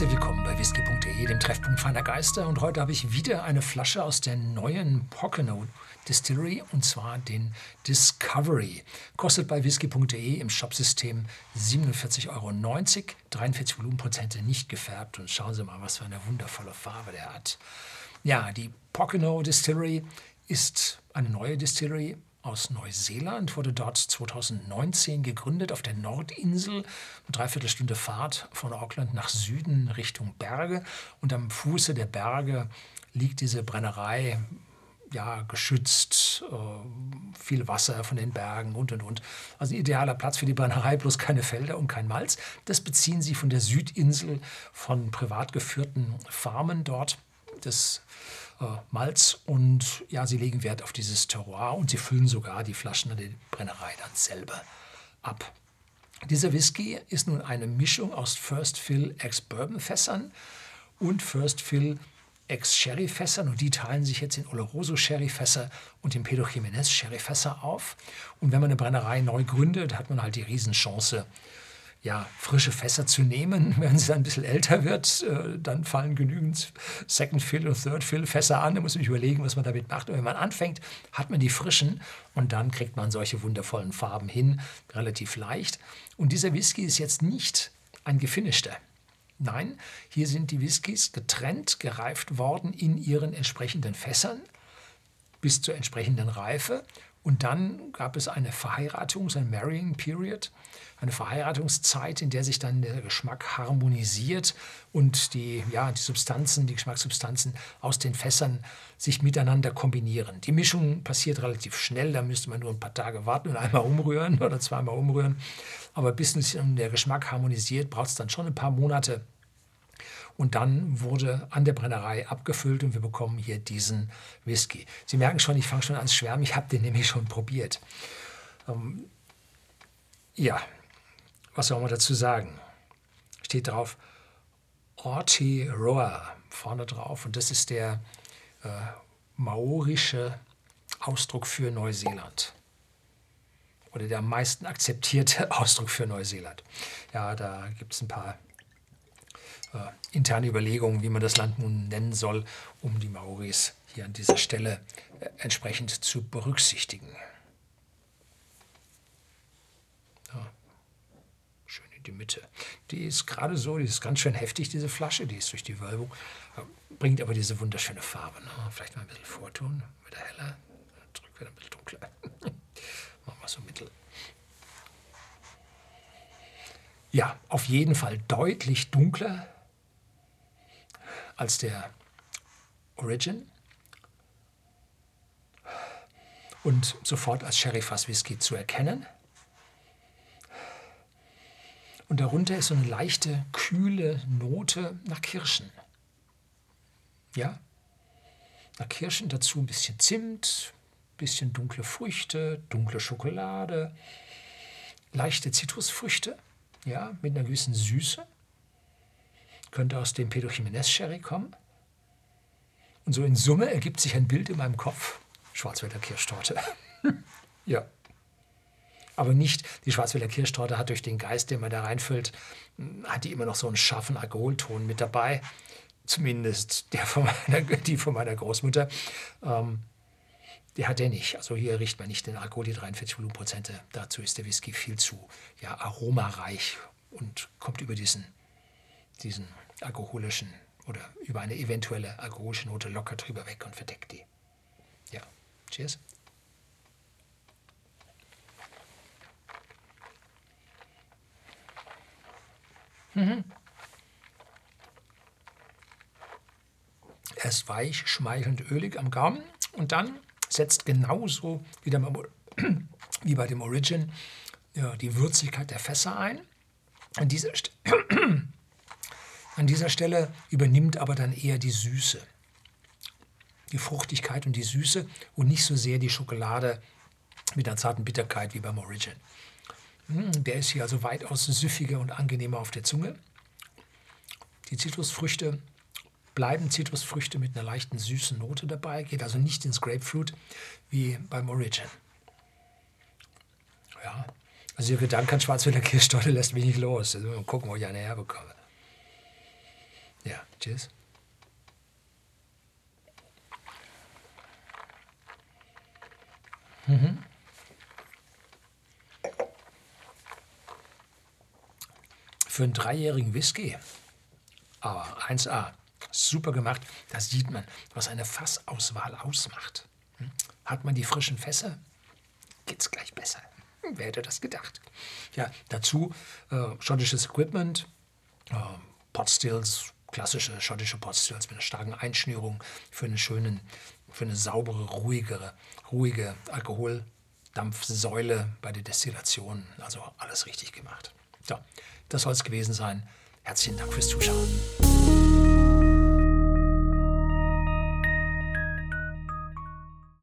Herzlich willkommen bei whisky.de, dem Treffpunkt feiner Geister. Und heute habe ich wieder eine Flasche aus der neuen Pocono Distillery und zwar den Discovery. Kostet bei whisky.de im Shopsystem 47,90 Euro, 43 Volumenprozente nicht gefärbt. Und schauen Sie mal, was für eine wundervolle Farbe der hat. Ja, die Pocono Distillery ist eine neue Distillery aus Neuseeland, wurde dort 2019 gegründet auf der Nordinsel, eine Dreiviertelstunde Fahrt von Auckland nach Süden Richtung Berge. Und am Fuße der Berge liegt diese Brennerei, ja, geschützt, äh, viel Wasser von den Bergen und und und. Also idealer Platz für die Brennerei, bloß keine Felder und kein Malz. Das beziehen sie von der Südinsel, von privat geführten Farmen dort. Das äh, Malz und ja, sie legen Wert auf dieses Terroir und sie füllen sogar die Flaschen an der Brennerei dann selber ab. Dieser Whisky ist nun eine Mischung aus First Fill Ex-Bourbon Fässern und First Fill Ex-Sherry Fässern und die teilen sich jetzt in Oloroso Sherry Fässer und in Pedro Jiménez Sherry Fässer auf. Und wenn man eine Brennerei neu gründet, hat man halt die Riesenchance, ja, frische Fässer zu nehmen. Wenn sie dann ein bisschen älter wird, äh, dann fallen genügend Second Fill und Third Fill Fässer an. Da muss man sich überlegen, was man damit macht. Und wenn man anfängt, hat man die frischen und dann kriegt man solche wundervollen Farben hin, relativ leicht. Und dieser Whisky ist jetzt nicht ein gefinischter. Nein, hier sind die Whiskys getrennt, gereift worden in ihren entsprechenden Fässern bis zur entsprechenden Reife und dann gab es eine Verheiratungs-, ein Marrying Period, eine Verheiratungszeit, in der sich dann der Geschmack harmonisiert und die, ja, die Substanzen, die Geschmackssubstanzen aus den Fässern sich miteinander kombinieren. Die Mischung passiert relativ schnell, da müsste man nur ein paar Tage warten und einmal umrühren oder zweimal umrühren. Aber bis der Geschmack harmonisiert, braucht es dann schon ein paar Monate. Und dann wurde an der Brennerei abgefüllt und wir bekommen hier diesen Whisky. Sie merken schon, ich fange schon an zu schwärmen, ich habe den nämlich schon probiert. Ähm, ja, was soll man dazu sagen? Steht drauf Aotearoa vorne drauf und das ist der äh, maorische Ausdruck für Neuseeland oder der am meisten akzeptierte Ausdruck für Neuseeland. Ja, da gibt es ein paar äh, interne Überlegungen, wie man das Land nun nennen soll, um die Maoris hier an dieser Stelle äh, entsprechend zu berücksichtigen. Ja. Schön in die Mitte. Die ist gerade so, die ist ganz schön heftig, diese Flasche, die ist durch die Wölbung, äh, bringt aber diese wunderschöne Farbe. Ne? Vielleicht mal ein bisschen vortun, wieder heller, zurück wieder ein bisschen dunkler. Machen wir so mittel. Ja, auf jeden Fall deutlich dunkler als der Origin und sofort als Sherry-Fass Whisky zu erkennen. Und darunter ist so eine leichte, kühle Note nach Kirschen. Ja, nach Kirschen dazu ein bisschen Zimt, ein bisschen dunkle Früchte, dunkle Schokolade, leichte Zitrusfrüchte, ja, mit einer gewissen Süße könnte aus dem Pedro Jiménez Sherry kommen. Und so in Summe ergibt sich ein Bild in meinem Kopf. Schwarzwälder Kirschtorte. ja. Aber nicht, die Schwarzwälder Kirschtorte hat durch den Geist, den man da reinfüllt, hat die immer noch so einen scharfen Alkoholton mit dabei. Zumindest der von meiner, die von meiner Großmutter. Ähm, die hat er nicht. Also hier riecht man nicht den Alkohol, die 43 Volumenprozente. Dazu ist der Whisky viel zu ja, aromareich und kommt über diesen diesen alkoholischen oder über eine eventuelle alkoholische Note locker drüber weg und verdeckt die. Ja, cheers. Mhm. Er ist weich, schmeichelnd, ölig am Gaumen und dann setzt genauso wie, wie bei dem Origin ja, die Würzigkeit der Fässer ein. An dieser, An dieser Stelle übernimmt aber dann eher die Süße. Die Fruchtigkeit und die Süße und nicht so sehr die Schokolade mit einer zarten Bitterkeit wie beim Origin. Hm, der ist hier also weitaus süffiger und angenehmer auf der Zunge. Die Zitrusfrüchte bleiben Zitrusfrüchte mit einer leichten süßen Note dabei, geht also nicht ins Grapefruit wie beim Origin. Ja, also Ihr Gedanke an Schwarzwälder Kirschtorte lässt mich nicht los. Also mal gucken, wo ich eine herbekomme. Ja, tschüss. Mhm. Für einen dreijährigen Whisky, aber 1A, super gemacht. Da sieht man, was eine Fassauswahl ausmacht. Hm? Hat man die frischen Fässer, geht es gleich besser. Wer hätte das gedacht? Ja, dazu äh, schottisches Equipment, äh, Potstills, klassische schottische Potstills mit einer starken Einschnürung für eine schönen, für eine saubere, ruhigere, ruhige Alkoholdampfsäule bei der Destillation. Also alles richtig gemacht. So, das soll es gewesen sein. Herzlichen Dank fürs Zuschauen.